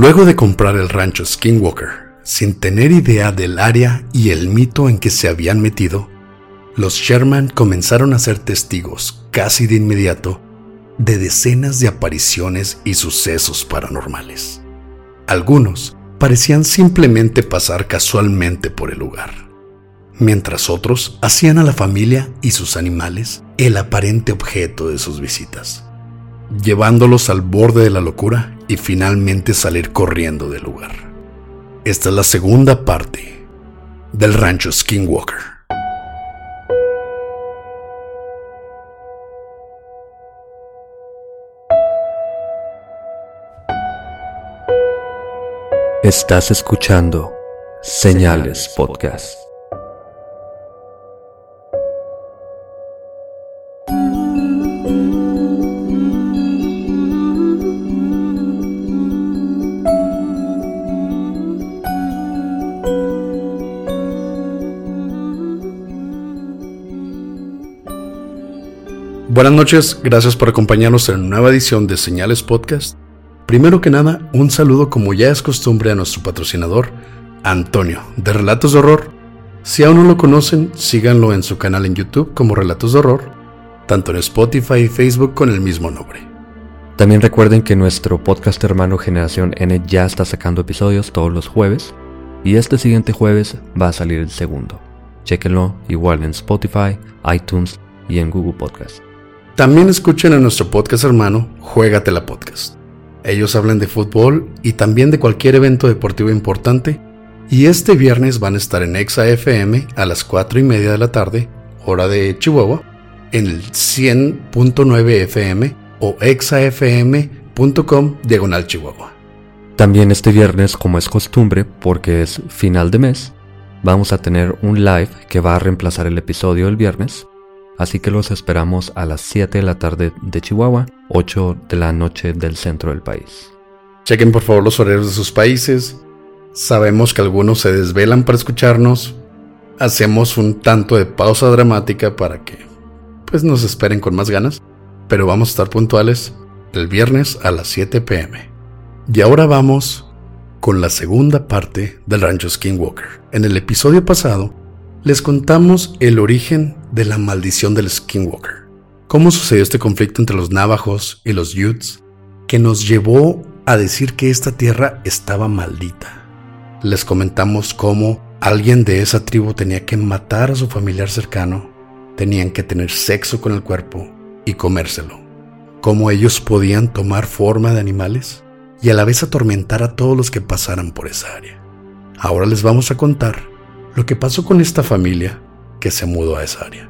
Luego de comprar el rancho Skinwalker, sin tener idea del área y el mito en que se habían metido, los Sherman comenzaron a ser testigos casi de inmediato de decenas de apariciones y sucesos paranormales. Algunos parecían simplemente pasar casualmente por el lugar, mientras otros hacían a la familia y sus animales el aparente objeto de sus visitas, llevándolos al borde de la locura y finalmente salir corriendo del lugar. Esta es la segunda parte del rancho Skinwalker. Estás escuchando Señales Podcast. Buenas noches, gracias por acompañarnos en una nueva edición de Señales Podcast. Primero que nada, un saludo como ya es costumbre a nuestro patrocinador, Antonio, de Relatos de Horror. Si aún no lo conocen, síganlo en su canal en YouTube como Relatos de Horror, tanto en Spotify y Facebook con el mismo nombre. También recuerden que nuestro podcast hermano Generación N ya está sacando episodios todos los jueves y este siguiente jueves va a salir el segundo. Chequenlo igual en Spotify, iTunes y en Google Podcast. También escuchen a nuestro podcast hermano, Juégatela Podcast. Ellos hablan de fútbol y también de cualquier evento deportivo importante. Y este viernes van a estar en Exa FM a las 4 y media de la tarde, hora de Chihuahua, en el 100.9 FM o exafm.com diagonal Chihuahua. También este viernes, como es costumbre, porque es final de mes, vamos a tener un live que va a reemplazar el episodio del viernes así que los esperamos a las 7 de la tarde de Chihuahua, 8 de la noche del centro del país. Chequen por favor los horarios de sus países. Sabemos que algunos se desvelan para escucharnos. Hacemos un tanto de pausa dramática para que pues nos esperen con más ganas, pero vamos a estar puntuales el viernes a las 7 pm. Y ahora vamos con la segunda parte del Rancho Skinwalker. En el episodio pasado les contamos el origen de la maldición del Skinwalker, cómo sucedió este conflicto entre los navajos y los Utes, que nos llevó a decir que esta tierra estaba maldita. Les comentamos cómo alguien de esa tribu tenía que matar a su familiar cercano, tenían que tener sexo con el cuerpo y comérselo, cómo ellos podían tomar forma de animales y a la vez atormentar a todos los que pasaran por esa área. Ahora les vamos a contar lo que pasó con esta familia que se mudó a esa área.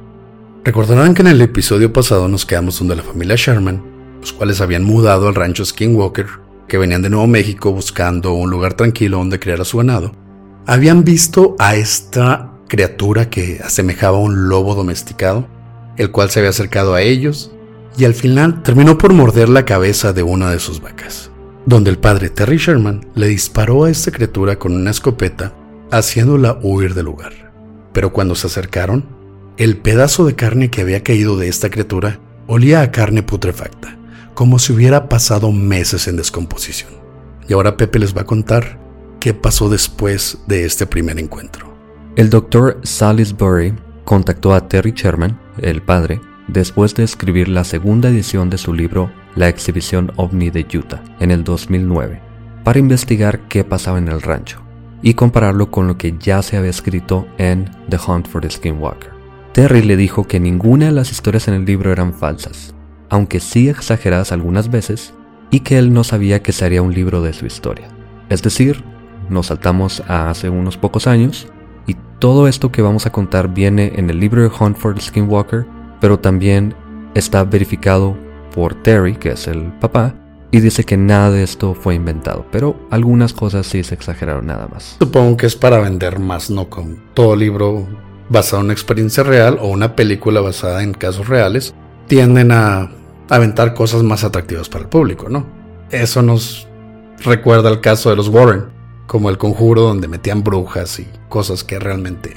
Recordarán que en el episodio pasado nos quedamos donde la familia Sherman, los cuales habían mudado al rancho Skinwalker, que venían de Nuevo México buscando un lugar tranquilo donde criar a su ganado, habían visto a esta criatura que asemejaba a un lobo domesticado, el cual se había acercado a ellos y al final terminó por morder la cabeza de una de sus vacas, donde el padre Terry Sherman le disparó a esta criatura con una escopeta haciéndola huir del lugar. Pero cuando se acercaron, el pedazo de carne que había caído de esta criatura olía a carne putrefacta, como si hubiera pasado meses en descomposición. Y ahora Pepe les va a contar qué pasó después de este primer encuentro. El doctor Salisbury contactó a Terry Sherman, el padre, después de escribir la segunda edición de su libro La exhibición ovni de Utah en el 2009, para investigar qué pasaba en el rancho y compararlo con lo que ya se había escrito en The Hunt for the Skinwalker. Terry le dijo que ninguna de las historias en el libro eran falsas, aunque sí exageradas algunas veces, y que él no sabía que se haría un libro de su historia. Es decir, nos saltamos a hace unos pocos años y todo esto que vamos a contar viene en el libro de Hunt for Skinwalker, pero también está verificado por Terry, que es el papá, y dice que nada de esto fue inventado, pero algunas cosas sí se exageraron nada más. Supongo que es para vender más, no con todo libro basado en una experiencia real o una película basada en casos reales, tienden a aventar cosas más atractivas para el público, ¿no? Eso nos recuerda el caso de los Warren, como el conjuro donde metían brujas y cosas que realmente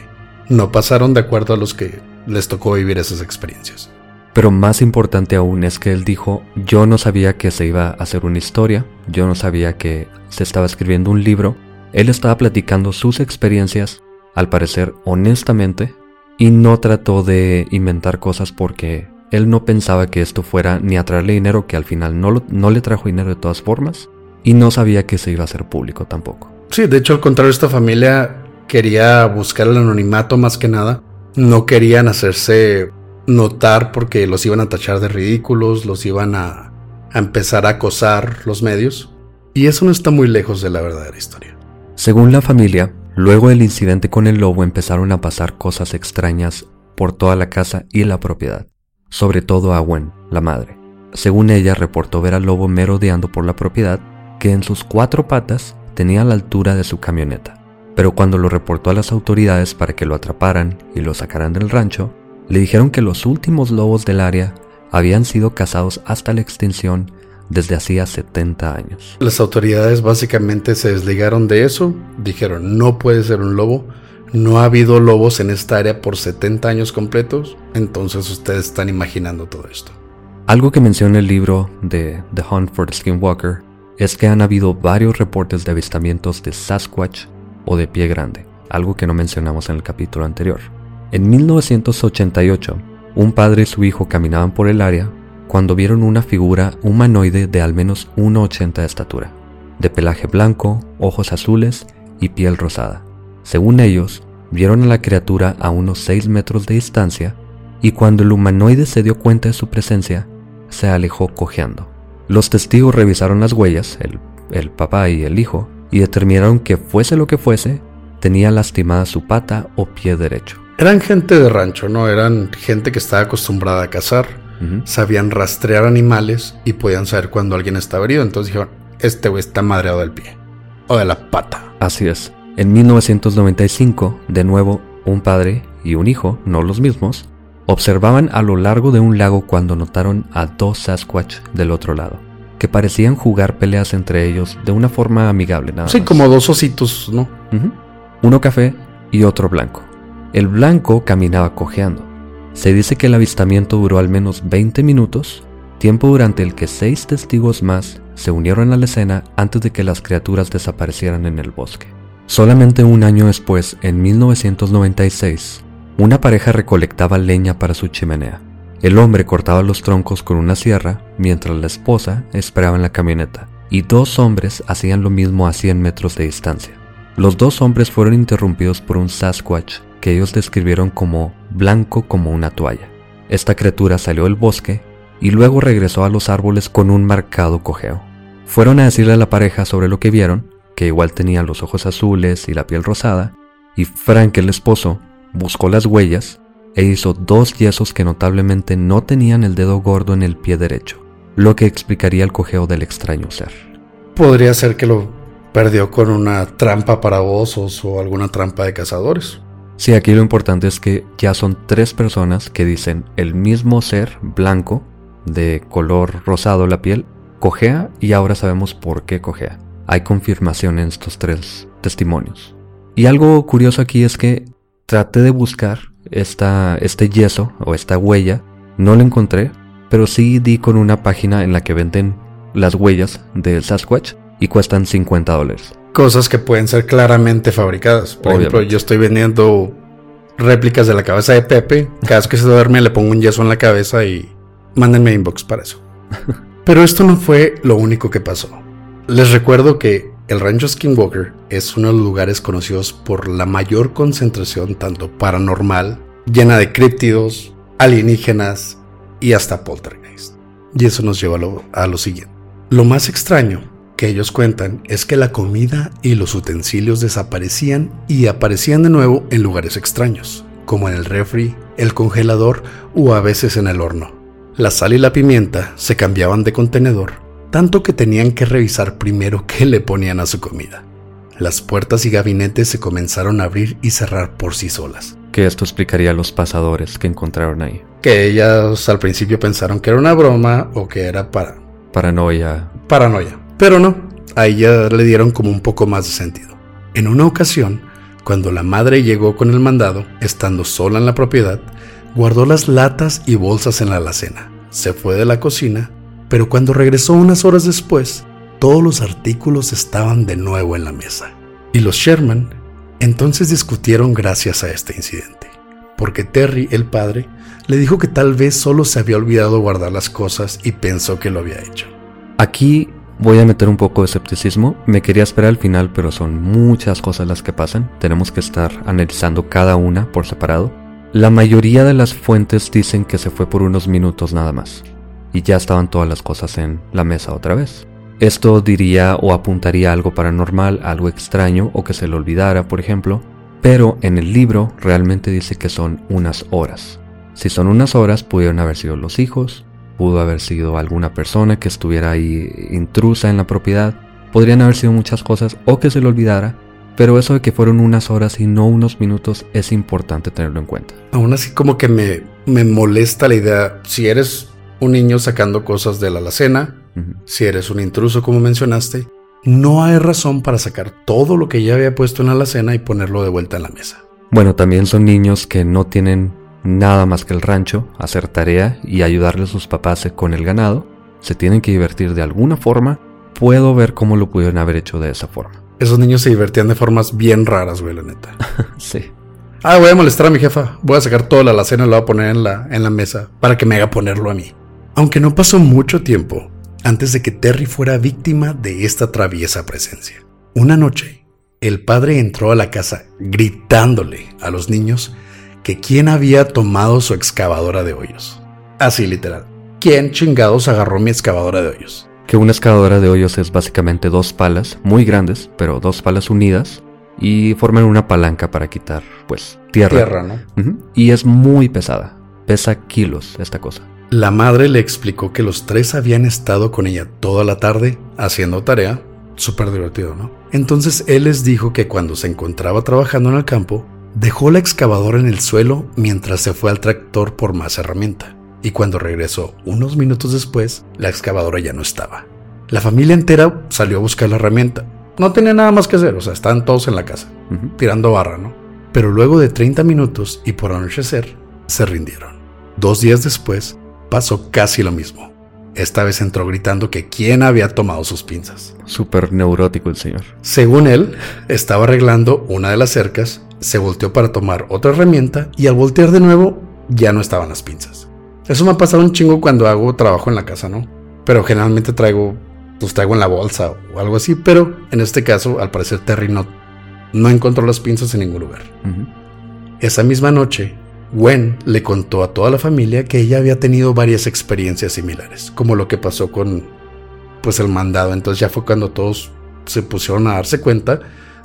no pasaron de acuerdo a los que les tocó vivir esas experiencias. Pero más importante aún es que él dijo, yo no sabía que se iba a hacer una historia, yo no sabía que se estaba escribiendo un libro, él estaba platicando sus experiencias, al parecer honestamente, y no trató de inventar cosas porque él no pensaba que esto fuera ni a traerle dinero, que al final no, no le trajo dinero de todas formas, y no sabía que se iba a hacer público tampoco. Sí, de hecho al contrario, esta familia quería buscar el anonimato más que nada, no querían hacerse notar porque los iban a tachar de ridículos, los iban a, empezar a acosar los medios. Y eso no está muy lejos de la verdadera historia. Según la familia, luego del incidente con el lobo empezaron a pasar cosas extrañas por toda la casa y la propiedad, sobre todo a Gwen, la madre. Según ella, reportó ver al lobo merodeando por la propiedad, que en sus cuatro patas tenía la altura de su camioneta. Pero cuando lo reportó a las autoridades para que lo atraparan y lo sacaran del rancho, le dijeron que los últimos lobos del área habían sido cazados hasta la extinción desde hacía 70 años. Las autoridades básicamente se desligaron de eso, dijeron no puede ser un lobo, no ha habido lobos en esta área por 70 años completos, entonces ustedes están imaginando todo esto. Algo que menciona el libro de The Hunt for the Skinwalker es que han habido varios reportes de avistamientos de Sasquatch o de pie grande, algo que no mencionamos en el capítulo anterior. En 1988, un padre y su hijo caminaban por el área cuando vieron una figura humanoide de al menos 1,80 de estatura, de pelaje blanco, ojos azules y piel rosada. Según ellos, vieron a la criatura a unos 6 metros de distancia y cuando el humanoide se dio cuenta de su presencia, se alejó cojeando. Los testigos revisaron las huellas, el, el papá y el hijo, y determinaron que fuese lo que fuese, tenía lastimada su pata o pie derecho. Eran gente de rancho, ¿no? Eran gente que estaba acostumbrada a cazar, sabían rastrear animales y podían saber cuando alguien estaba herido. Entonces dijeron, este güey está madreado del pie o de la pata. Así es. En 1995, de nuevo, un padre y un hijo, no los mismos, observaban a lo largo de un lago cuando notaron a dos Sasquatch del otro lado, que parecían jugar peleas entre ellos de una forma amigable, nada Sí, como dos ositos, ¿no? Uno café y otro blanco. El blanco caminaba cojeando. Se dice que el avistamiento duró al menos 20 minutos, tiempo durante el que seis testigos más se unieron a la escena antes de que las criaturas desaparecieran en el bosque. Solamente un año después, en 1996, una pareja recolectaba leña para su chimenea. El hombre cortaba los troncos con una sierra mientras la esposa esperaba en la camioneta, y dos hombres hacían lo mismo a 100 metros de distancia. Los dos hombres fueron interrumpidos por un Sasquatch que ellos describieron como blanco como una toalla. Esta criatura salió del bosque y luego regresó a los árboles con un marcado cojeo. Fueron a decirle a la pareja sobre lo que vieron, que igual tenían los ojos azules y la piel rosada, y Frank, el esposo, buscó las huellas e hizo dos yesos que notablemente no tenían el dedo gordo en el pie derecho, lo que explicaría el cojeo del extraño ser. Podría ser que lo perdió con una trampa para osos o alguna trampa de cazadores. Sí, aquí lo importante es que ya son tres personas que dicen el mismo ser blanco, de color rosado la piel, cojea y ahora sabemos por qué cojea. Hay confirmación en estos tres testimonios. Y algo curioso aquí es que traté de buscar esta, este yeso o esta huella, no lo encontré, pero sí di con una página en la que venden las huellas del Sasquatch y cuestan 50 dólares cosas que pueden ser claramente fabricadas. Por ejemplo, yo estoy vendiendo réplicas de la cabeza de Pepe. Cada vez que se duerme le pongo un yeso en la cabeza y mándenme inbox para eso. Pero esto no fue lo único que pasó. Les recuerdo que el rancho Skinwalker es uno de los lugares conocidos por la mayor concentración tanto paranormal, llena de críptidos, alienígenas y hasta poltergeist. Y eso nos lleva a lo, a lo siguiente. Lo más extraño que ellos cuentan es que la comida y los utensilios desaparecían y aparecían de nuevo en lugares extraños, como en el refri, el congelador o a veces en el horno. La sal y la pimienta se cambiaban de contenedor, tanto que tenían que revisar primero qué le ponían a su comida. Las puertas y gabinetes se comenzaron a abrir y cerrar por sí solas. Que esto explicaría a los pasadores que encontraron ahí. Que ellas al principio pensaron que era una broma o que era para... Paranoia. Paranoia. Pero no, a ella le dieron como un poco más de sentido. En una ocasión, cuando la madre llegó con el mandado, estando sola en la propiedad, guardó las latas y bolsas en la alacena. Se fue de la cocina, pero cuando regresó unas horas después, todos los artículos estaban de nuevo en la mesa. Y los Sherman entonces discutieron gracias a este incidente, porque Terry, el padre, le dijo que tal vez solo se había olvidado guardar las cosas y pensó que lo había hecho. Aquí voy a meter un poco de escepticismo. Me quería esperar al final, pero son muchas cosas las que pasan. Tenemos que estar analizando cada una por separado. La mayoría de las fuentes dicen que se fue por unos minutos nada más. Y ya estaban todas las cosas en la mesa otra vez. Esto diría o apuntaría a algo paranormal, algo extraño o que se le olvidara, por ejemplo, pero en el libro realmente dice que son unas horas. Si son unas horas, pudieron haber sido los hijos, pudo haber sido alguna persona que estuviera ahí intrusa en la propiedad, podrían haber sido muchas cosas o que se le olvidara, pero eso de que fueron unas horas y no unos minutos es importante tenerlo en cuenta. Aún así como que me, me molesta la idea, si eres un niño sacando cosas de la alacena, si eres un intruso como mencionaste, no hay razón para sacar todo lo que ya había puesto en la alacena y ponerlo de vuelta en la mesa. Bueno, también son niños que no tienen nada más que el rancho, hacer tarea y ayudarle a sus papás con el ganado. Se tienen que divertir de alguna forma. Puedo ver cómo lo pudieron haber hecho de esa forma. Esos niños se divertían de formas bien raras, güey, la neta. sí. Ah, voy a molestar a mi jefa. Voy a sacar toda la alacena y la voy a poner en la, en la mesa para que me haga ponerlo a mí. Aunque no pasó mucho tiempo antes de que Terry fuera víctima de esta traviesa presencia. Una noche, el padre entró a la casa gritándole a los niños que quién había tomado su excavadora de hoyos. Así literal. ¿Quién chingados agarró mi excavadora de hoyos? Que una excavadora de hoyos es básicamente dos palas, muy grandes, pero dos palas unidas, y forman una palanca para quitar, pues, tierra. Tierra, ¿no? Y es muy pesada. Pesa kilos esta cosa. La madre le explicó que los tres habían estado con ella toda la tarde haciendo tarea. Súper divertido, ¿no? Entonces él les dijo que cuando se encontraba trabajando en el campo, dejó la excavadora en el suelo mientras se fue al tractor por más herramienta. Y cuando regresó unos minutos después, la excavadora ya no estaba. La familia entera salió a buscar la herramienta. No tenía nada más que hacer, o sea, estaban todos en la casa, tirando barra, ¿no? Pero luego de 30 minutos y por anochecer, se rindieron. Dos días después, pasó casi lo mismo. Esta vez entró gritando que quién había tomado sus pinzas. Súper neurótico el señor. Según él, estaba arreglando una de las cercas, se volteó para tomar otra herramienta y al voltear de nuevo ya no estaban las pinzas. Eso me ha pasado un chingo cuando hago trabajo en la casa, ¿no? Pero generalmente traigo, pues traigo en la bolsa o algo así, pero en este caso, al parecer Terry no, no encontró las pinzas en ningún lugar. Esa misma noche, Gwen le contó a toda la familia que ella había tenido varias experiencias similares, como lo que pasó con pues el mandado. Entonces ya fue cuando todos se pusieron a darse cuenta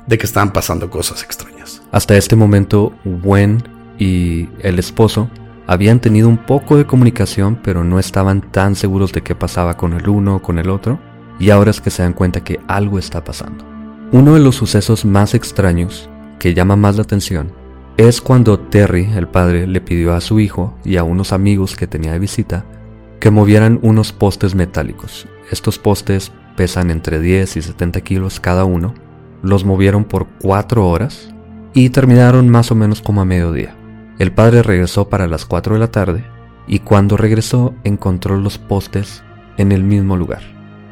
de que estaban pasando cosas extrañas. Hasta este momento, Gwen y el esposo habían tenido un poco de comunicación, pero no estaban tan seguros de qué pasaba con el uno o con el otro, y ahora es que se dan cuenta que algo está pasando. Uno de los sucesos más extraños que llama más la atención es cuando Terry, el padre, le pidió a su hijo y a unos amigos que tenía de visita que movieran unos postes metálicos. Estos postes pesan entre 10 y 70 kilos cada uno. Los movieron por 4 horas y terminaron más o menos como a mediodía. El padre regresó para las 4 de la tarde y cuando regresó encontró los postes en el mismo lugar.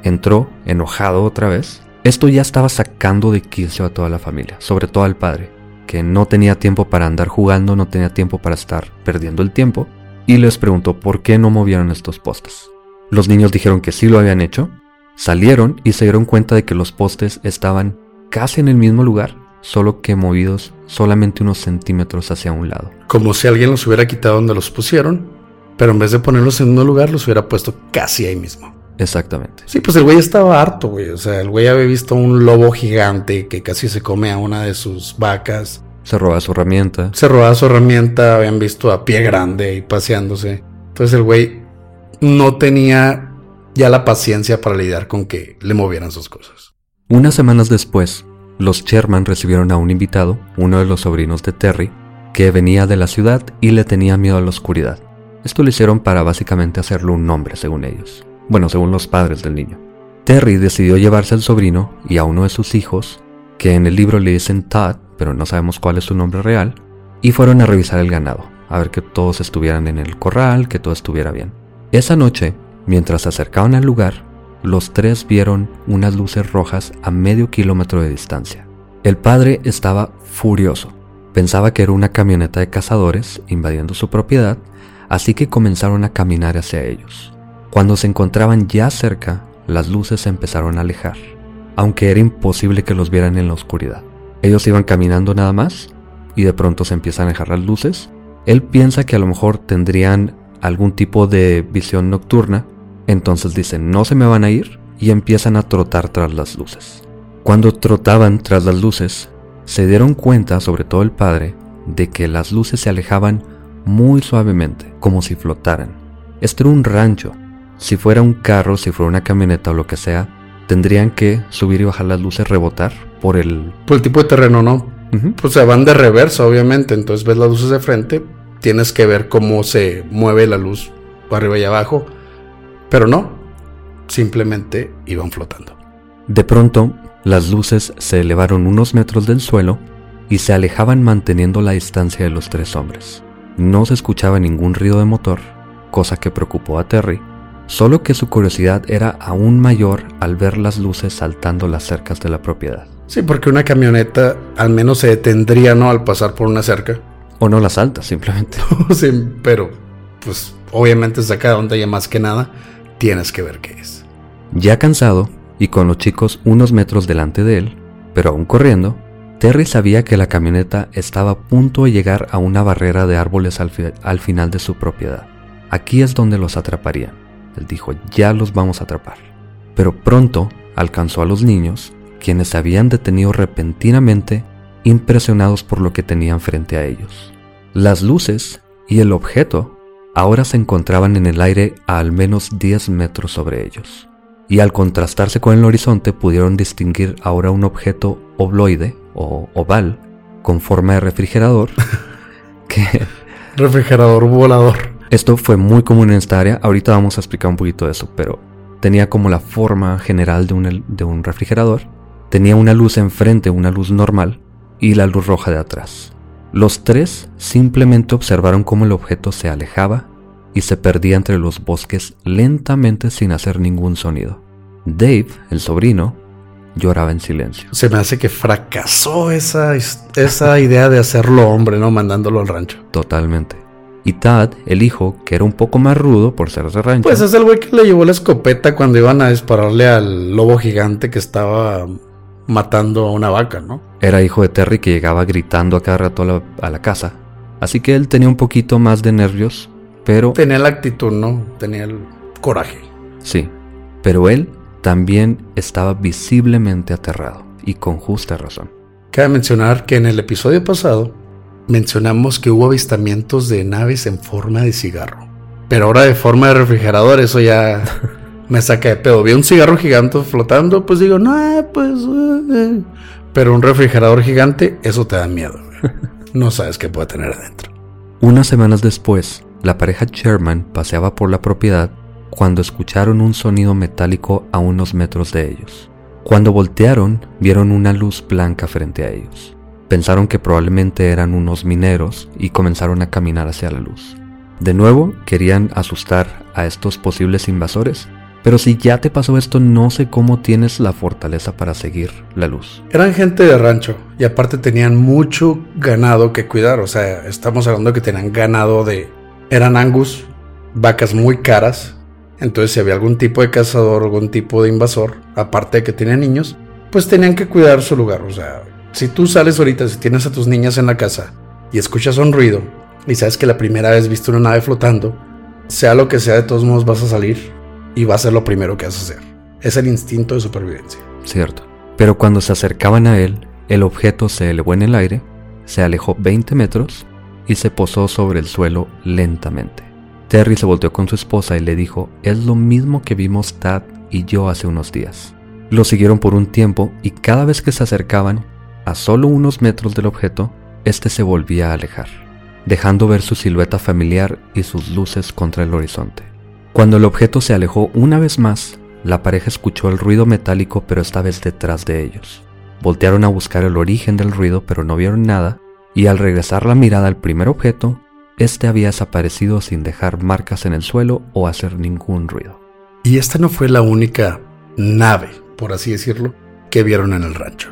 Entró, enojado otra vez. Esto ya estaba sacando de quicio a toda la familia, sobre todo al padre, que no tenía tiempo para andar jugando, no tenía tiempo para estar perdiendo el tiempo, y les preguntó por qué no movieron estos postes. Los niños dijeron que sí lo habían hecho, salieron y se dieron cuenta de que los postes estaban casi en el mismo lugar, solo que movidos solamente unos centímetros hacia un lado. Como si alguien los hubiera quitado donde los pusieron, pero en vez de ponerlos en un lugar los hubiera puesto casi ahí mismo. Exactamente. Sí, pues el güey estaba harto, güey. O sea, el güey había visto un lobo gigante que casi se come a una de sus vacas. Se roba su herramienta. Se robaba su herramienta, habían visto a pie grande y paseándose. Entonces el güey no tenía ya la paciencia para lidiar con que le movieran sus cosas. Unas semanas después, los Sherman recibieron a un invitado, uno de los sobrinos de Terry, que venía de la ciudad y le tenía miedo a la oscuridad. Esto lo hicieron para básicamente hacerlo un nombre, según ellos. Bueno, según los padres del niño. Terry decidió llevarse al sobrino y a uno de sus hijos, que en el libro le dicen Todd, pero no sabemos cuál es su nombre real, y fueron a revisar el ganado, a ver que todos estuvieran en el corral, que todo estuviera bien. Esa noche, mientras se acercaban al lugar, los tres vieron unas luces rojas a medio kilómetro de distancia. El padre estaba furioso. Pensaba que era una camioneta de cazadores invadiendo su propiedad, así que comenzaron a caminar hacia ellos. Cuando se encontraban ya cerca, las luces se empezaron a alejar, aunque era imposible que los vieran en la oscuridad. Ellos iban caminando nada más y de pronto se empiezan a alejar las luces. Él piensa que a lo mejor tendrían algún tipo de visión nocturna, entonces dicen no se me van a ir y empiezan a trotar tras las luces. Cuando trotaban tras las luces, se dieron cuenta, sobre todo el padre, de que las luces se alejaban muy suavemente, como si flotaran. Este era un rancho. Si fuera un carro, si fuera una camioneta o lo que sea, tendrían que subir y bajar las luces, rebotar por el... Por el tipo de terreno, ¿no? Pues se van de reversa, obviamente. Entonces ves las luces de frente, tienes que ver cómo se mueve la luz arriba y abajo. Pero no, simplemente iban flotando. De pronto, las luces se elevaron unos metros del suelo y se alejaban manteniendo la distancia de los tres hombres. No se escuchaba ningún ruido de motor, cosa que preocupó a Terry, solo que su curiosidad era aún mayor al ver las luces saltando las cercas de la propiedad. Sí, porque una camioneta al menos se detendría, ¿no? Al pasar por una cerca. O no la salta, simplemente. sí, pero, pues, obviamente saca de onda ya más que nada, tienes que ver qué es. Ya cansado, y con los chicos unos metros delante de él, pero aún corriendo, Terry sabía que la camioneta estaba a punto de llegar a una barrera de árboles al, al, final de su propiedad. Aquí es donde los atraparían. Él dijo, ya los vamos a atrapar. Pero pronto alcanzó a los niños, quienes se habían detenido repentinamente, impresionados por lo que tenían frente a ellos. Las luces y el objeto ahora se encontraban en el aire a al menos 10 metros sobre ellos y al contrastarse con el horizonte pudieron distinguir ahora un objeto obloide o oval con forma de refrigerador que... refrigerador volador. Esto fue muy común en esta área, ahorita vamos a explicar un poquito de eso, pero tenía como la forma general de un, de un refrigerador, tenía una luz enfrente, una luz normal, y la luz roja de atrás. Los tres simplemente observaron cómo el objeto se alejaba y se perdía entre los bosques lentamente sin hacer ningún sonido. Dave, el sobrino, lloraba en silencio. Se me hace que fracasó esa, esa idea de hacerlo hombre, ¿no? Mandándolo al rancho. Totalmente. Y Tad, el hijo, que era un poco más rudo por ser de rancho. Pues es el güey que le llevó la escopeta cuando iban a dispararle al lobo gigante que estaba matando a una vaca, ¿no? Era hijo de Terry que llegaba gritando a cada rato a la, a la casa. Así que él tenía un poquito más de nervios pero... Tenía la actitud, ¿no? Tenía el coraje. Sí, pero él también estaba visiblemente aterrado, y con justa razón. Cabe mencionar que en el episodio pasado mencionamos que hubo avistamientos de naves en forma de cigarro. Pero ahora de forma de refrigerador, eso ya me saca de pedo. Vi un cigarro gigante flotando, pues digo, no, pues... Eh, eh". Pero un refrigerador gigante, eso te da miedo. No sabes qué puede tener adentro. Unas semanas después, la pareja Sherman paseaba por la propiedad cuando escucharon un sonido metálico a unos metros de ellos. Cuando voltearon, vieron una luz blanca frente a ellos. Pensaron que probablemente eran unos mineros y comenzaron a caminar hacia la luz. De nuevo, querían asustar a estos posibles invasores, pero si ya te pasó esto, no sé cómo tienes la fortaleza para seguir la luz. Eran gente de rancho y aparte tenían mucho ganado que cuidar, o sea, estamos hablando que tenían ganado de eran angus, vacas muy caras. Entonces si había algún tipo de cazador, algún tipo de invasor, aparte de que tenía niños, pues tenían que cuidar su lugar. O sea, si tú sales ahorita, si tienes a tus niñas en la casa y escuchas un ruido y sabes que la primera vez viste una nave flotando, sea lo que sea, de todos modos vas a salir y va a ser lo primero que vas a hacer. Es el instinto de supervivencia. Cierto. Pero cuando se acercaban a él, el objeto se elevó en el aire, se alejó 20 metros y se posó sobre el suelo lentamente. Terry se volteó con su esposa y le dijo, es lo mismo que vimos Tad y yo hace unos días. Lo siguieron por un tiempo y cada vez que se acercaban, a solo unos metros del objeto, este se volvía a alejar, dejando ver su silueta familiar y sus luces contra el horizonte. Cuando el objeto se alejó una vez más, la pareja escuchó el ruido metálico pero esta vez detrás de ellos. Voltearon a buscar el origen del ruido pero no vieron nada y al regresar la mirada al primer objeto, este había desaparecido sin dejar marcas en el suelo o hacer ningún ruido. Y esta no fue la única nave, por así decirlo, que vieron en el rancho.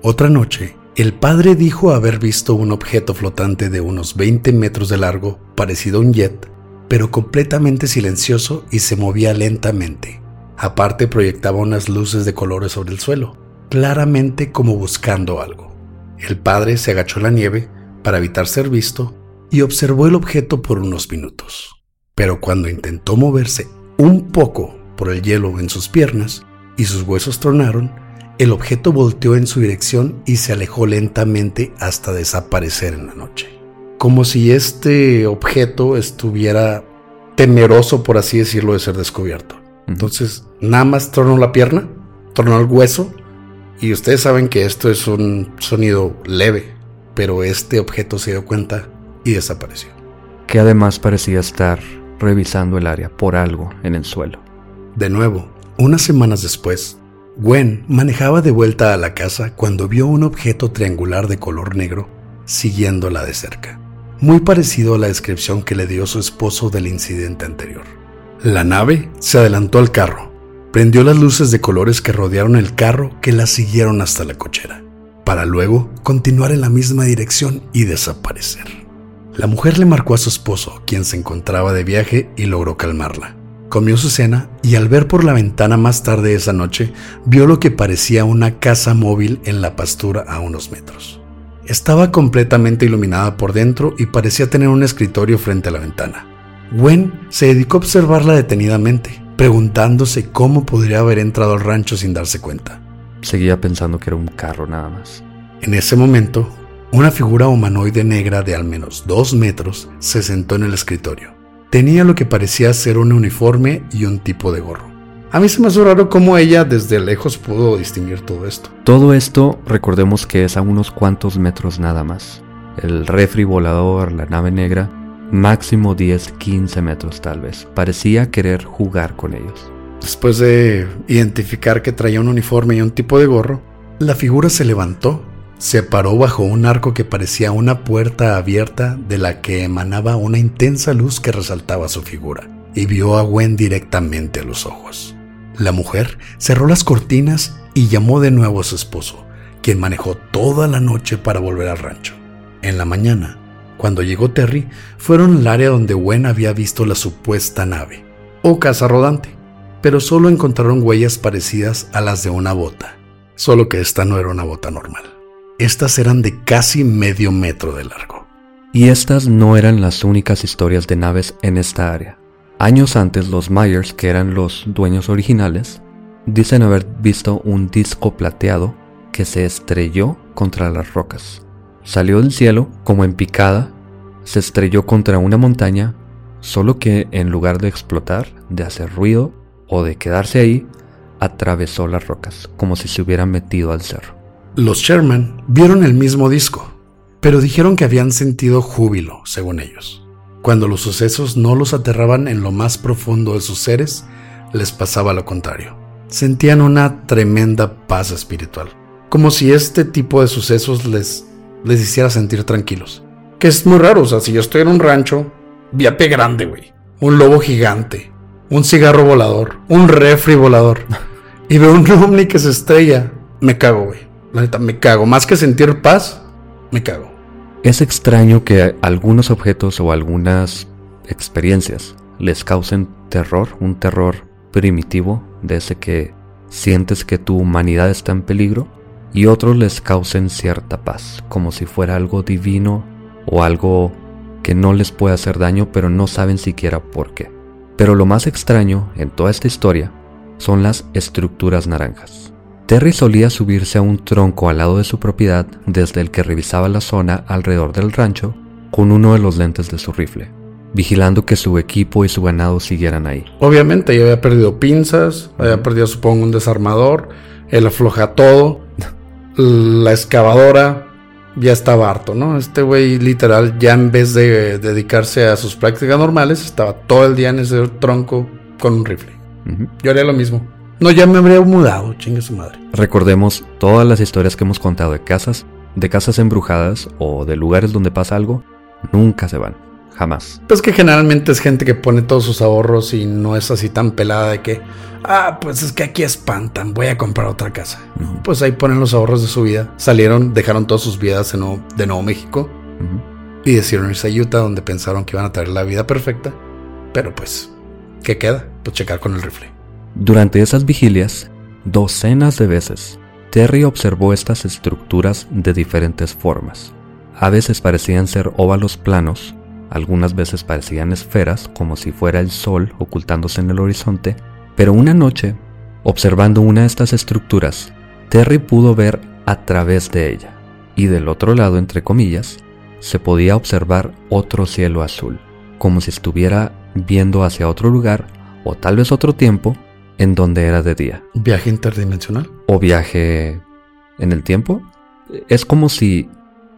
Otra noche, el padre dijo haber visto un objeto flotante de unos 20 metros de largo, parecido a un jet, pero completamente silencioso y se movía lentamente. Aparte proyectaba unas luces de colores sobre el suelo, claramente como buscando algo. El padre se agachó en la nieve para evitar ser visto y observó el objeto por unos minutos. Pero cuando intentó moverse un poco por el hielo en sus piernas y sus huesos tronaron, el objeto volteó en su dirección y se alejó lentamente hasta desaparecer en la noche. Como si este objeto estuviera temeroso, por así decirlo, de ser descubierto. Entonces, nada más tronó la pierna, tronó el hueso y ustedes saben que esto es un sonido leve, pero este objeto se dio cuenta y desapareció. Que además parecía estar revisando el área por algo en el suelo. De nuevo, unas semanas después, Gwen manejaba de vuelta a la casa cuando vio un objeto triangular de color negro siguiéndola de cerca, muy parecido a la descripción que le dio su esposo del incidente anterior. La nave se adelantó al carro prendió las luces de colores que rodearon el carro que la siguieron hasta la cochera, para luego continuar en la misma dirección y desaparecer. La mujer le marcó a su esposo, quien se encontraba de viaje, y logró calmarla. Comió su cena y al ver por la ventana más tarde esa noche, vio lo que parecía una casa móvil en la pastura a unos metros. Estaba completamente iluminada por dentro y parecía tener un escritorio frente a la ventana. Gwen se dedicó a observarla detenidamente preguntándose cómo podría haber entrado al rancho sin darse cuenta. Seguía pensando que era un carro nada más. En ese momento, una figura humanoide negra de al menos dos metros se sentó en el escritorio. Tenía lo que parecía ser un uniforme y un tipo de gorro. A mí se me hace raro cómo ella desde lejos pudo distinguir todo esto. Todo esto, recordemos que es a unos cuantos metros nada más. El refri volador, la nave negra, máximo 10, 15 metros tal vez. Parecía querer jugar con ellos. Después de identificar que traía un uniforme y un tipo de gorro, la figura se levantó, se paró bajo un arco que parecía una puerta abierta de la que emanaba una intensa luz que resaltaba su figura, y vio a Gwen directamente a los ojos. La mujer cerró las cortinas y llamó de nuevo a su esposo, quien manejó toda la noche para volver al rancho. En la mañana, cuando llegó Terry, fueron al área donde Gwen había visto la supuesta nave, o casa rodante, pero solo encontraron huellas parecidas a las de una bota, solo que esta no era una bota normal. Estas eran de casi medio metro de largo. Y estas no eran las únicas historias de naves en esta área. Años antes, los Myers, que eran los dueños originales, dicen haber visto un disco plateado que se estrelló contra las rocas. Salió del cielo como en picada, se estrelló contra una montaña, solo que en lugar de explotar, de hacer ruido o de quedarse ahí, atravesó las rocas, como si se hubiera metido al cerro. Los Sherman vieron el mismo disco, pero dijeron que habían sentido júbilo, según ellos. Cuando los sucesos no los aterraban en lo más profundo de sus seres, les pasaba lo contrario. Sentían una tremenda paz espiritual, como si este tipo de sucesos les les hiciera sentir tranquilos. Que es muy raro, o sea, si yo estoy en un rancho, viape grande, güey. Un lobo gigante, un cigarro volador, un refri volador. Y veo un ovni que se estrella. Me cago, güey. La neta, me cago. Más que sentir paz, me cago. Es extraño que algunos objetos o algunas experiencias les causen terror, un terror primitivo, de ese que sientes que tu humanidad está en peligro, y otros les causen cierta paz, como si fuera algo divino o algo que no les puede hacer daño, pero no saben siquiera por qué. Pero lo más extraño en toda esta historia son las estructuras naranjas. Terry solía subirse a un tronco al lado de su propiedad desde el que revisaba la zona alrededor del rancho con uno de los lentes de su rifle, vigilando que su equipo y su ganado siguieran ahí. Obviamente, ya había perdido pinzas, había perdido, supongo, un desarmador, él afloja todo, la excavadora ya estaba harto, ¿no? Este güey literal ya en vez de dedicarse a sus prácticas normales, estaba todo el día en ese tronco con un rifle. Yo haría lo mismo. No, ya me habría mudado, chingue su madre. Recordemos todas las historias que hemos contado de casas, de casas embrujadas o de lugares donde pasa algo, nunca se van. Jamás. Pues que generalmente es gente que pone todos sus ahorros y no es así tan pelada de que, ah, pues es que aquí espantan, voy a comprar otra casa. Pues ahí ponen los ahorros de su vida. Salieron, dejaron todas sus vidas en de Nuevo México y decidieron irse a Utah donde pensaron que iban a traer la vida perfecta. Pero pues, ¿qué queda? Pues checar con el rifle. Durante esas vigilias, docenas de veces, Terry observó estas estructuras de diferentes formas. A veces parecían ser óvalos planos, algunas veces parecían esferas como si fuera el sol ocultándose en el horizonte, pero una noche, observando una de estas estructuras, Terry pudo ver a través de ella, y del otro lado, entre comillas, se podía observar otro cielo azul, como si estuviera viendo hacia otro lugar o tal vez otro tiempo en donde era de día. ¿Viaje interdimensional? ¿O viaje en el tiempo? Es como si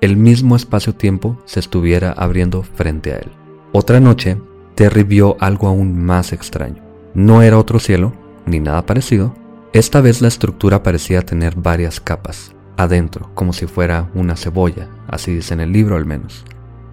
el mismo espacio-tiempo se estuviera abriendo frente a él. Otra noche, Terry vio algo aún más extraño. No era otro cielo, ni nada parecido. Esta vez la estructura parecía tener varias capas, adentro, como si fuera una cebolla, así dice en el libro al menos.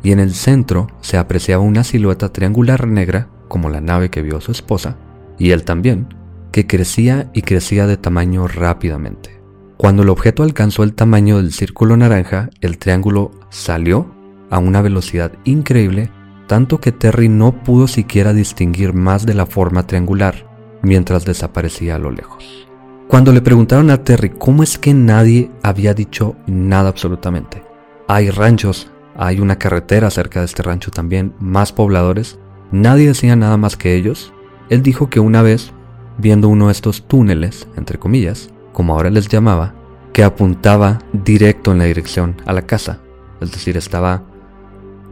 Y en el centro se apreciaba una silueta triangular negra, como la nave que vio su esposa, y él también, que crecía y crecía de tamaño rápidamente. Cuando el objeto alcanzó el tamaño del círculo naranja, el triángulo salió a una velocidad increíble, tanto que Terry no pudo siquiera distinguir más de la forma triangular mientras desaparecía a lo lejos. Cuando le preguntaron a Terry cómo es que nadie había dicho nada absolutamente. Hay ranchos, hay una carretera cerca de este rancho también, más pobladores, nadie decía nada más que ellos. Él dijo que una vez viendo uno de estos túneles, entre comillas, como ahora les llamaba, que apuntaba directo en la dirección a la casa. Es decir, estaba...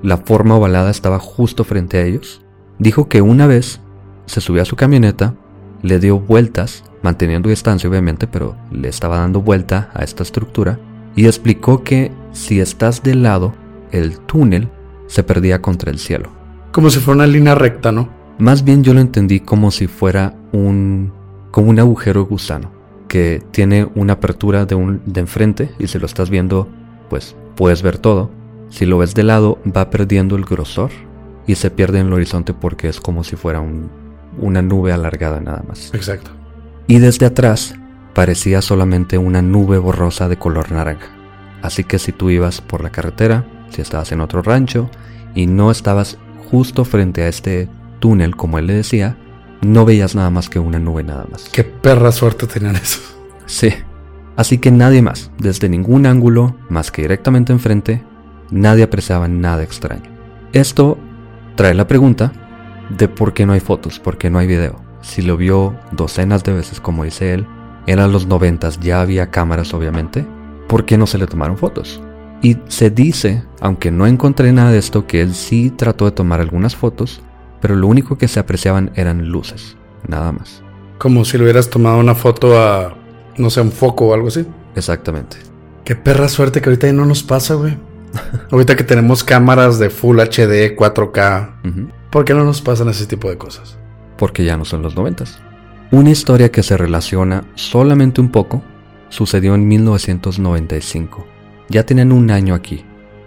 La forma ovalada estaba justo frente a ellos. Dijo que una vez se subió a su camioneta, le dio vueltas, manteniendo distancia obviamente, pero le estaba dando vuelta a esta estructura, y explicó que si estás de lado, el túnel se perdía contra el cielo. Como si fuera una línea recta, ¿no? Más bien yo lo entendí como si fuera un, como un agujero gusano, que tiene una apertura de, un, de enfrente y si lo estás viendo, pues puedes ver todo. Si lo ves de lado, va perdiendo el grosor y se pierde en el horizonte porque es como si fuera una nube alargada nada más. Exacto. Y desde atrás parecía solamente una nube borrosa de color naranja. Así que si tú ibas por la carretera, si estabas en otro rancho y no estabas justo frente a este túnel, como él le decía, no veías nada más que una nube nada más. Qué perra suerte tenían eso. Sí. Así que nadie más, desde ningún ángulo, más que directamente enfrente, nadie apreciaba nada extraño. Esto trae la pregunta de por qué no hay fotos, por qué no hay video. Si lo vio docenas de veces, como dice él, eran los noventas, ya había cámaras obviamente, ¿por qué no se le tomaron fotos? Y se dice, aunque no encontré nada de esto, que él sí trató de tomar algunas fotos, pero lo único que se apreciaban eran luces, nada más. Como si le hubieras tomado una foto a, no sé, un foco o algo así. Exactamente. Qué perra suerte que ahorita ya no nos pasa, güey. ahorita que tenemos cámaras de Full HD, 4K, ¿por qué no nos pasan ese tipo de cosas? Porque ya no son los noventas. Una historia que se relaciona solamente un poco sucedió en 1995. Ya tienen un año aquí,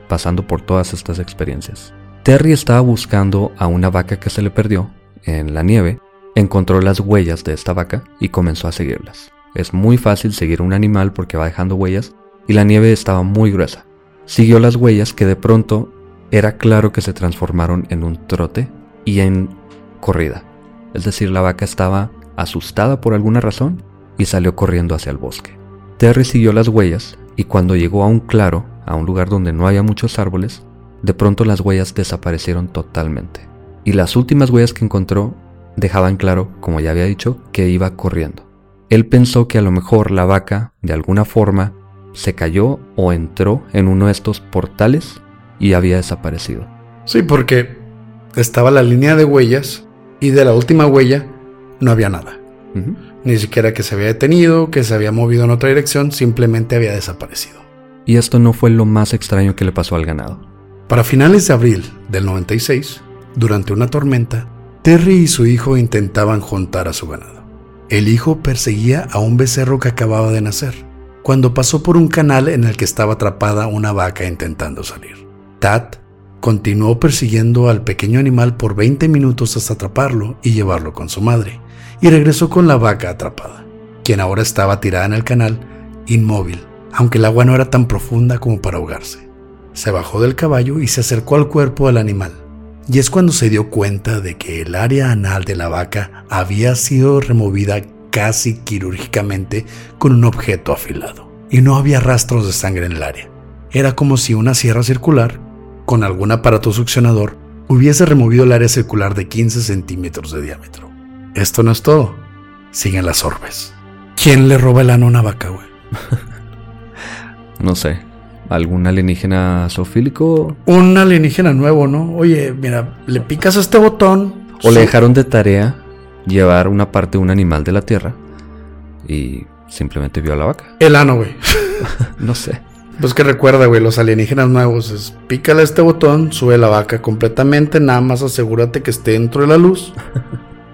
pasando por todas estas experiencias. Terry estaba buscando a una vaca que se le perdió en la nieve, encontró las huellas de esta vaca y comenzó a seguirlas. Es muy fácil seguir un animal porque va dejando huellas y la nieve estaba muy gruesa. Siguió las huellas que de pronto era claro que se transformaron en un trote y en corrida. Es decir, la vaca estaba asustada por alguna razón y salió corriendo hacia el bosque. Terry siguió las huellas y cuando llegó a un claro, a un lugar donde no había muchos árboles, de pronto las huellas desaparecieron totalmente. Y las últimas huellas que encontró dejaban claro, como ya había dicho, que iba corriendo. Él pensó que a lo mejor la vaca, de alguna forma, se cayó o entró en uno de estos portales y había desaparecido. Sí, porque estaba la línea de huellas y de la última huella no había nada. Ni siquiera que se había detenido, que se había movido en otra dirección, simplemente había desaparecido. Y esto no fue lo más extraño que le pasó al ganado. Para finales de abril del 96, durante una tormenta, Terry y su hijo intentaban juntar a su ganado. El hijo perseguía a un becerro que acababa de nacer, cuando pasó por un canal en el que estaba atrapada una vaca intentando salir. Tad continuó persiguiendo al pequeño animal por 20 minutos hasta atraparlo y llevarlo con su madre, y regresó con la vaca atrapada, quien ahora estaba tirada en el canal, inmóvil, aunque el agua no era tan profunda como para ahogarse. Se bajó del caballo y se acercó al cuerpo del animal, y es cuando se dio cuenta de que el área anal de la vaca había sido removida casi quirúrgicamente con un objeto afilado, y no había rastros de sangre en el área. Era como si una sierra circular, con algún aparato succionador, hubiese removido el área circular de 15 centímetros de diámetro. Esto no es todo. Siguen las orbes. ¿Quién le roba el ano a una vaca, güey? no sé. ¿Algún alienígena zoofílico? Un alienígena nuevo, ¿no? Oye, mira, le picas a este botón. O le dejaron de tarea llevar una parte de un animal de la tierra y simplemente vio a la vaca. El ano, güey. no sé. Pues que recuerda, güey, los alienígenas nuevos es pícale a este botón, sube la vaca completamente, nada más asegúrate que esté dentro de la luz.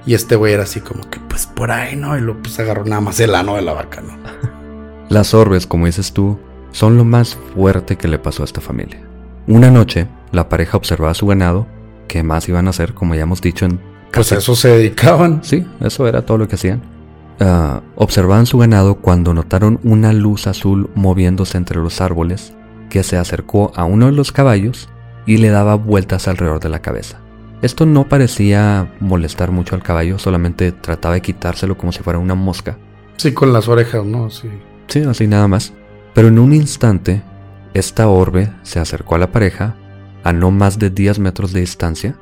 Y este güey era así como que, pues por ahí, ¿no? Y lo pues agarró nada más el ano de la vaca, ¿no? Las orbes, como dices tú, son lo más fuerte que le pasó a esta familia. Una noche, la pareja observaba a su ganado, que más iban a hacer, como ya hemos dicho en... Pues a eso se dedicaban. Sí, eso era todo lo que hacían. Ah, observaban su ganado cuando notaron una luz azul moviéndose entre los árboles que se acercó a uno de los caballos y le daba vueltas alrededor de la cabeza. Esto no parecía molestar mucho al caballo, solamente trataba de quitárselo como si fuera una mosca. Sí, con las orejas, ¿no? Sí. Sí, así nada más. Pero en un instante, esta orbe se acercó a la pareja a no más de 10 metros de distancia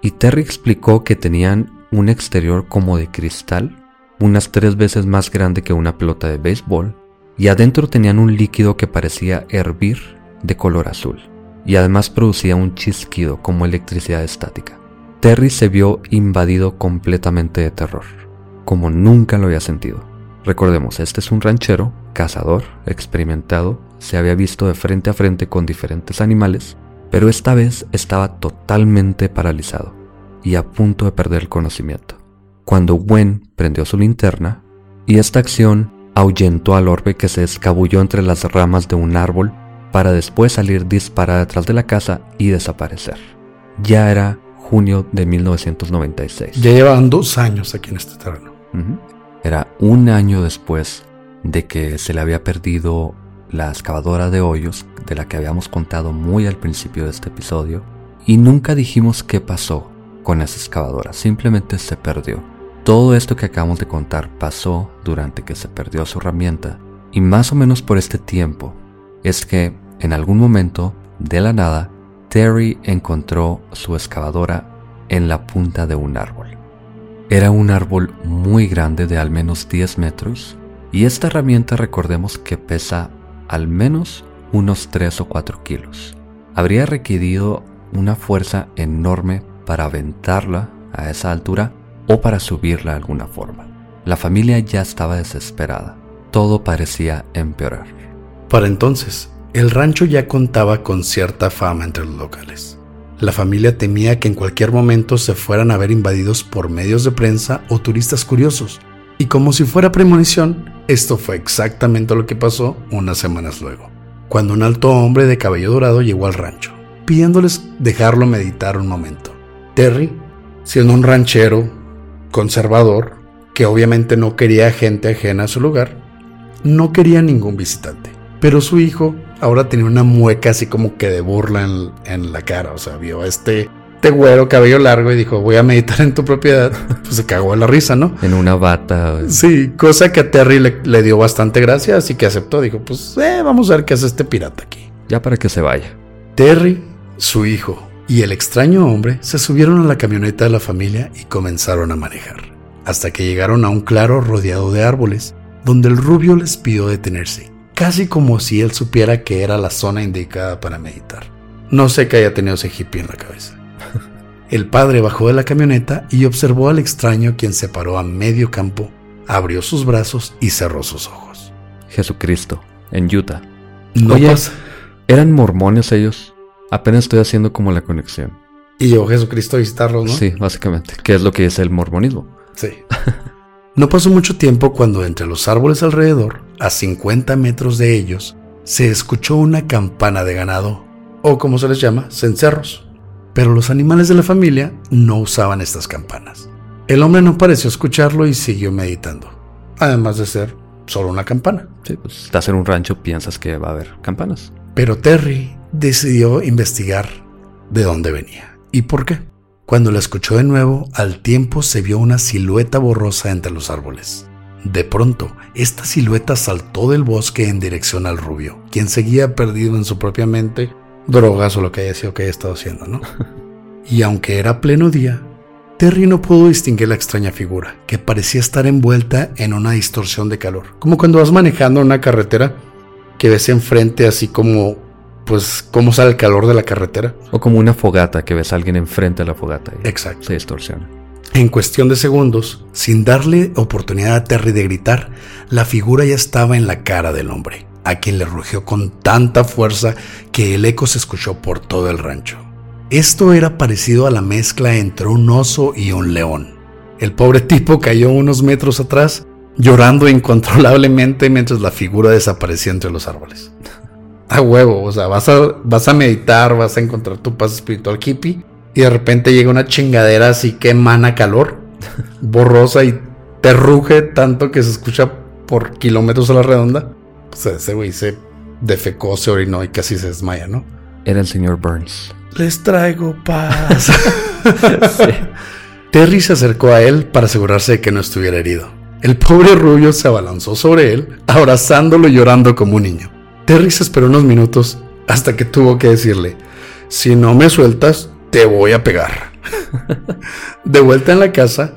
y Terry explicó que tenían un exterior como de cristal, unas tres veces más grande que una pelota de béisbol, y adentro tenían un líquido que parecía hervir de color azul, y además producía un chisquido como electricidad estática. Terry se vio invadido completamente de terror, como nunca lo había sentido. Recordemos, este es un ranchero, cazador, experimentado, se había visto de frente a frente con diferentes animales, pero esta vez estaba totalmente paralizado y a punto de perder el conocimiento. Cuando Gwen prendió su linterna, y esta acción ahuyentó al orbe que se escabulló entre las ramas de un árbol para después salir disparada detrás de la casa y desaparecer. Ya era junio de 1996. Ya llevaban dos años aquí en este terreno. Era un año después de que se le había perdido la excavadora de hoyos de la que habíamos contado muy al principio de este episodio y nunca dijimos qué pasó con esa excavadora, simplemente se perdió. Todo esto que acabamos de contar pasó durante que se perdió su herramienta y más o menos por este tiempo es que en algún momento, de la nada, Terry encontró su excavadora en la punta de un árbol. Era un árbol muy grande de al menos 10 metros y esta herramienta recordemos que pesa al menos unos 3 o 4 kilos. Habría requerido una fuerza enorme para aventarla a esa altura o para subirla de alguna forma. La familia ya estaba desesperada. Todo parecía empeorar. Para entonces, el rancho ya contaba con cierta fama entre los locales. La familia temía que en cualquier momento se fueran a ver invadidos por medios de prensa o turistas curiosos. Y como si fuera premonición, esto fue exactamente lo que pasó unas semanas luego, cuando un alto hombre de cabello dorado llegó al rancho, pidiéndoles dejarlo meditar un momento. Terry, siendo un ranchero conservador, que obviamente no quería gente ajena a su lugar, no quería ningún visitante. Pero su hijo ahora tenía una mueca así como que de burla en, la cara. O sea, vio a este, este güero cabello largo y dijo, voy a meditar en tu propiedad. Pues se cagó en la risa, ¿no? En una bata. Sí, cosa que a Terry le, dio bastante gracia, así que aceptó. Dijo, pues eh, vamos a ver qué hace este pirata aquí. Ya para que se vaya. Terry, su hijo y el extraño hombre se subieron a la camioneta de la familia y comenzaron a manejar, hasta que llegaron a un claro rodeado de árboles, donde el rubio les pidió detenerse, casi como si él supiera que era la zona indicada para meditar. No sé que haya tenido ese hippie en la cabeza. El padre bajó de la camioneta y observó al extraño quien se paró a medio campo, abrió sus brazos y cerró sus ojos. Jesucristo, en Utah. No Oye, pasa- ¿Eran mormones ellos? Apenas estoy haciendo como la conexión. Y llegó Jesucristo a visitarlos, ¿no? Sí, básicamente. ¿Qué es lo que es el mormonismo? Sí. No pasó mucho tiempo cuando entre los árboles alrededor, a 50 metros de ellos, se escuchó una campana de ganado, o como se les llama, cencerros. Pero los animales de la familia no usaban estas campanas. El hombre no pareció escucharlo y siguió meditando, además de ser solo una campana. Sí, pues estás en un rancho, piensas que va a haber campanas. Pero Terry decidió investigar de dónde venía y por qué. Cuando la escuchó de nuevo, al tiempo se vio una silueta borrosa entre los árboles. De pronto, esta silueta saltó del bosque en dirección al rubio, quien seguía perdido en su propia mente, drogas o lo que haya sido que haya estado haciendo, ¿no? Y aunque era pleno día, Terry no pudo distinguir la extraña figura, que parecía estar envuelta en una distorsión de calor, como cuando vas manejando una carretera que ves enfrente así como, pues, cómo sale el calor de la carretera. O como una fogata que ves a alguien enfrente de la fogata y Exacto. se distorsiona. En cuestión de segundos, sin darle oportunidad a Terry de gritar, la figura ya estaba en la cara del hombre, a quien le rugió con tanta fuerza que el eco se escuchó por todo el rancho. Esto era parecido a la mezcla entre un oso y un león. El pobre tipo cayó unos metros atrás, llorando incontrolablemente mientras la figura desaparecía entre los árboles. A huevo, o sea, vas a, vas a meditar, vas a encontrar tu paz espiritual hippie y de repente llega una chingadera así que emana calor, borrosa y te ruge tanto que se escucha por kilómetros a la redonda. Pues ese güey se defecó, se orinó y casi se desmaya, ¿no? Era el señor Burns. Les traigo paz. Terry se acercó a él para asegurarse de que no estuviera herido. El pobre rubio se abalanzó sobre él, abrazándolo y llorando como un niño. Terry se esperó unos minutos hasta que tuvo que decirle, si no me sueltas, te voy a pegar. De vuelta en la casa,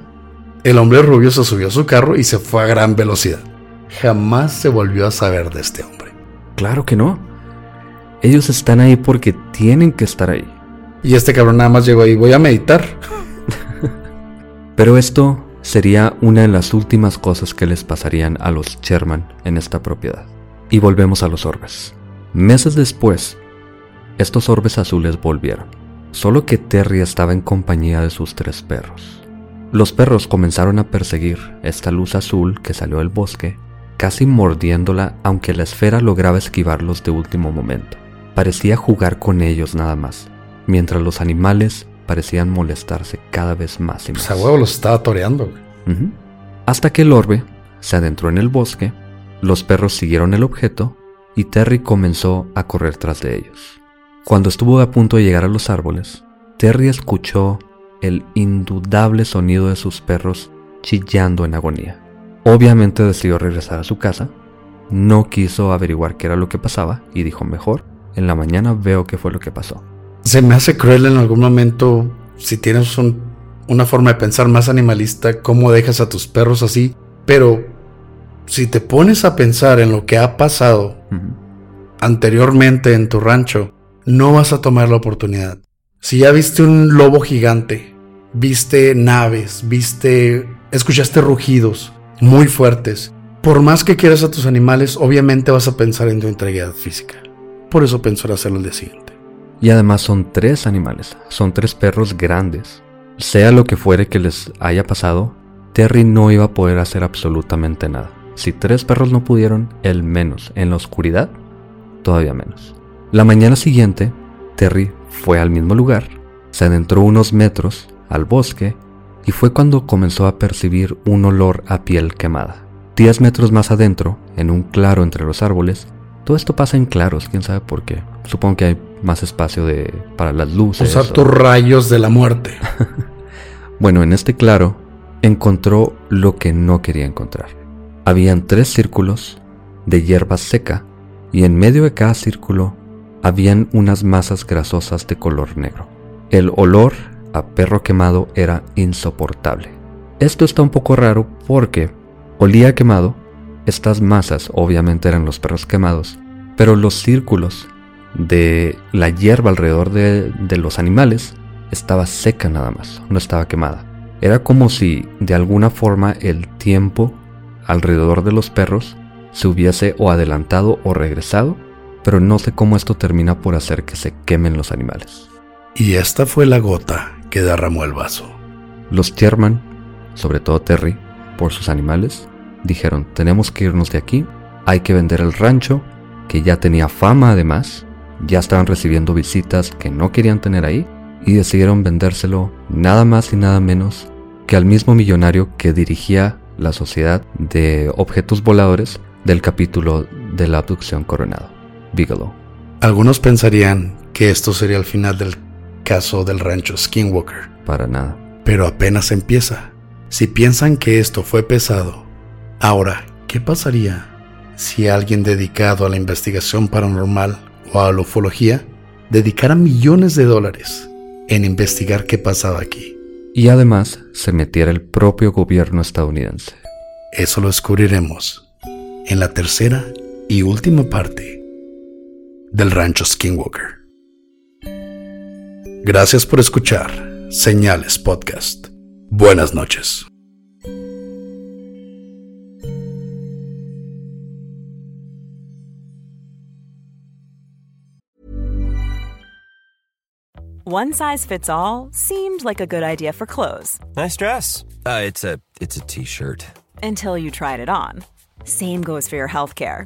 el hombre rubio se subió a su carro y se fue a gran velocidad. Jamás se volvió a saber de este hombre. Claro que no. Ellos están ahí porque tienen que estar ahí. Y este cabrón nada más llegó ahí, voy a meditar. Pero esto sería una de las últimas cosas que les pasarían a los Sherman en esta propiedad. Y volvemos a los orbes. Meses después, estos orbes azules volvieron, solo que Terry estaba en compañía de sus tres perros. Los perros comenzaron a perseguir esta luz azul que salió del bosque, casi mordiéndola aunque la esfera lograba esquivarlos de último momento. Parecía jugar con ellos nada más, mientras los animales parecían molestarse cada vez más y más. Pues a huevo los estaba toreando. Hasta que el orbe se adentró en el bosque, los perros siguieron el objeto y Terry comenzó a correr tras de ellos. Cuando estuvo a punto de llegar a los árboles, Terry escuchó el indudable sonido de sus perros chillando en agonía. Obviamente decidió regresar a su casa, no quiso averiguar qué era lo que pasaba y dijo mejor, en la mañana veo qué fue lo que pasó. Se me hace cruel en algún momento, si tienes un- una forma de pensar más animalista, cómo dejas a tus perros así. Pero si te pones a pensar en lo que ha pasado anteriormente en tu rancho, no vas a tomar la oportunidad. Si ya viste un lobo gigante, viste naves, viste, escuchaste rugidos muy fuertes, por más que quieras a tus animales, obviamente vas a pensar en tu integridad física. Por eso pensó en hacerlo el día siguiente. Y además son tres animales, son tres perros grandes. Sea lo que fuere que les haya pasado, Terry no iba a poder hacer absolutamente nada. Si tres perros no pudieron, él menos. En la oscuridad, todavía menos. La mañana siguiente, Terry fue al mismo lugar, se adentró unos metros al bosque y fue cuando comenzó a percibir un olor a piel quemada. Diez metros más adentro, en un claro entre los árboles, todo esto pasa en claros, quién sabe por qué. Supongo que hay más espacio de, para las luces. Usar o- tus rayos de la muerte. Bueno, en este claro encontró lo que no quería encontrar. Habían tres círculos de hierba seca y en medio de cada círculo habían unas masas grasosas de color negro. El olor a perro quemado era insoportable. Esto está un poco raro porque olía quemado, estas masas obviamente eran los perros quemados, pero los círculos de la hierba alrededor de, de los animales estaba seca nada más, no estaba quemada. Era como si de alguna forma el tiempo alrededor de los perros se hubiese o adelantado o regresado, pero no sé cómo esto termina por hacer que se quemen los animales. Y esta fue la gota que derramó el vaso. Los Sherman, sobre todo Terry, por sus animales, dijeron, tenemos que irnos de aquí, hay que vender el rancho, que ya tenía fama además, ya estaban recibiendo visitas que no querían tener ahí, y decidieron vendérselo nada más y nada menos que al mismo millonario que dirigía la sociedad de objetos voladores del capítulo de la abducción coronado, Bigelow. Algunos pensarían que esto sería el final del caso del rancho Skinwalker. Para nada. Pero apenas empieza. Si piensan que esto fue pesado, ahora, ¿qué pasaría si alguien dedicado a la investigación paranormal o a la ufología dedicara millones de dólares en investigar qué pasaba aquí? Y además se metiera el propio gobierno estadounidense. Eso lo descubriremos en la tercera y última parte del rancho Skinwalker. Gracias por escuchar Señales Podcast. Buenas noches. One size fits all seemed like a good idea for clothes Nice dress. Uh, it's a it's a t-shirt. until you tried it on. Same goes for your healthcare.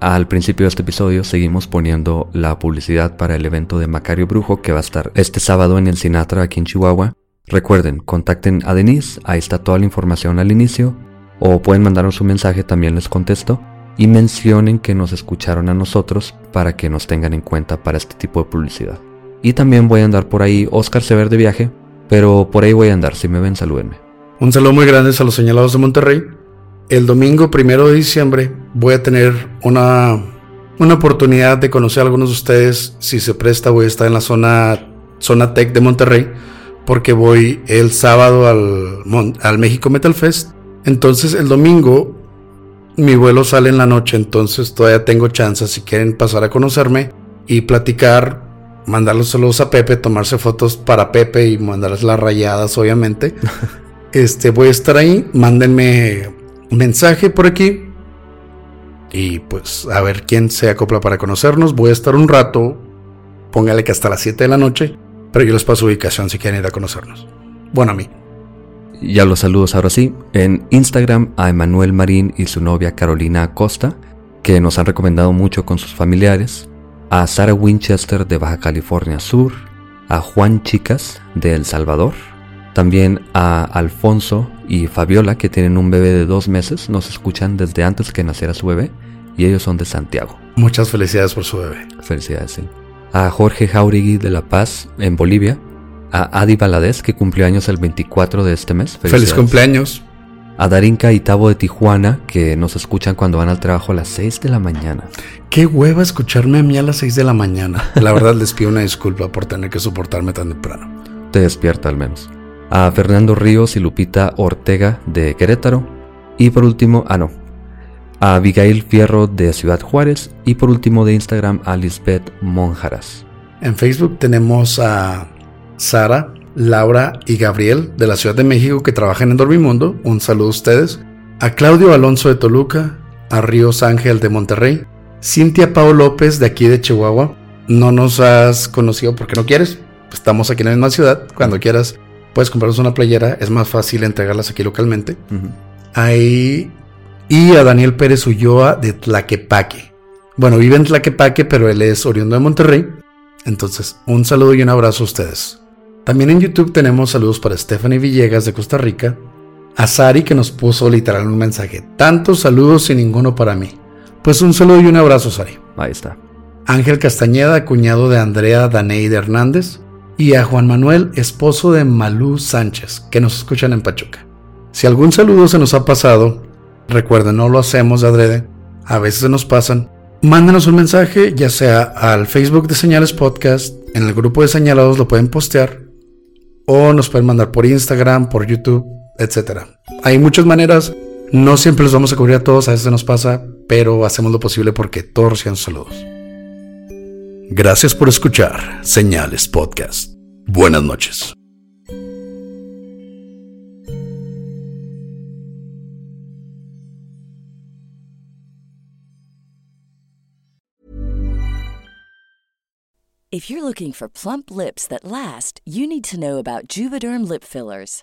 al principio de este episodio seguimos poniendo la publicidad para el evento de Macario Brujo que va a estar este sábado en el Sinatra aquí en Chihuahua. Recuerden, contacten a Denise, ahí está toda la información al inicio, o pueden mandarnos un mensaje, también les contesto, y mencionen que nos escucharon a nosotros para que nos tengan en cuenta para este tipo de publicidad. Y también voy a andar por ahí, Oscar se ver de viaje, pero por ahí voy a andar, si me ven salúdenme. Un saludo muy grande a los señalados de Monterrey. El domingo primero de diciembre voy a tener una, una oportunidad de conocer a algunos de ustedes. Si se presta, voy a estar en la zona, zona Tech de Monterrey. Porque voy el sábado al, al México Metal Fest. Entonces el domingo mi vuelo sale en la noche. Entonces todavía tengo chance si quieren pasar a conocerme y platicar. Mandarles saludos a Pepe, tomarse fotos para Pepe y mandarles las rayadas, obviamente. Este, voy a estar ahí. Mándenme un mensaje por aquí. Y pues a ver quién se acopla para conocernos. Voy a estar un rato. Póngale que hasta las 7 de la noche. Pero yo les paso ubicación si quieren ir a conocernos. Bueno, a mí. Ya los saludos ahora sí. En Instagram a Emanuel Marín y su novia Carolina Acosta, que nos han recomendado mucho con sus familiares. A Sara Winchester de Baja California Sur. A Juan Chicas de El Salvador. También a Alfonso y Fabiola, que tienen un bebé de dos meses. Nos escuchan desde antes que naciera su bebé. Y ellos son de Santiago. Muchas felicidades por su bebé. Felicidades, sí. A Jorge Jauregui de La Paz, en Bolivia. A Adi Valadez, que cumplió años el 24 de este mes. Feliz cumpleaños. A Darinka y Tabo de Tijuana, que nos escuchan cuando van al trabajo a las 6 de la mañana. Qué hueva escucharme a mí a las 6 de la mañana. La verdad les pido una disculpa por tener que soportarme tan temprano. Te despierta al menos. A Fernando Ríos y Lupita Ortega de Querétaro. Y por último, ah no. A Abigail Fierro de Ciudad Juárez. Y por último de Instagram a Lisbeth Monjaras. En Facebook tenemos a Sara, Laura y Gabriel de la Ciudad de México que trabajan en Dormimundo. Un saludo a ustedes. A Claudio Alonso de Toluca, a Ríos Ángel de Monterrey, Cintia Pau López de aquí de Chihuahua. No nos has conocido porque no quieres. Estamos aquí en la misma ciudad. Cuando quieras puedes comprarnos una playera. Es más fácil entregarlas aquí localmente. Ahí. Y a Daniel Pérez Ulloa de Tlaquepaque. Bueno, vive en Tlaquepaque, pero él es oriundo de Monterrey. Entonces, un saludo y un abrazo a ustedes. También en YouTube tenemos saludos para Stephanie Villegas de Costa Rica, a Sari que nos puso literal un mensaje, tantos saludos y ninguno para mí. Pues un saludo y un abrazo, Sari. Ahí está. Ángel Castañeda, cuñado de Andrea Daneide Hernández, y a Juan Manuel, esposo de Malú Sánchez, que nos escuchan en Pachuca. Si algún saludo se nos ha pasado, recuerden, no lo hacemos de adrede, a veces se nos pasan, mándenos un mensaje, ya sea al Facebook de Señales Podcast, en el grupo de señalados lo pueden postear, o nos pueden mandar por Instagram, por YouTube, etc. Hay muchas maneras, no siempre los vamos a cubrir a todos, a veces se nos pasa, pero hacemos lo posible porque todos sean saludos. Gracias por escuchar Señales Podcast. Buenas noches. If you're looking for plump lips that last, you need to know about Juvederm lip fillers.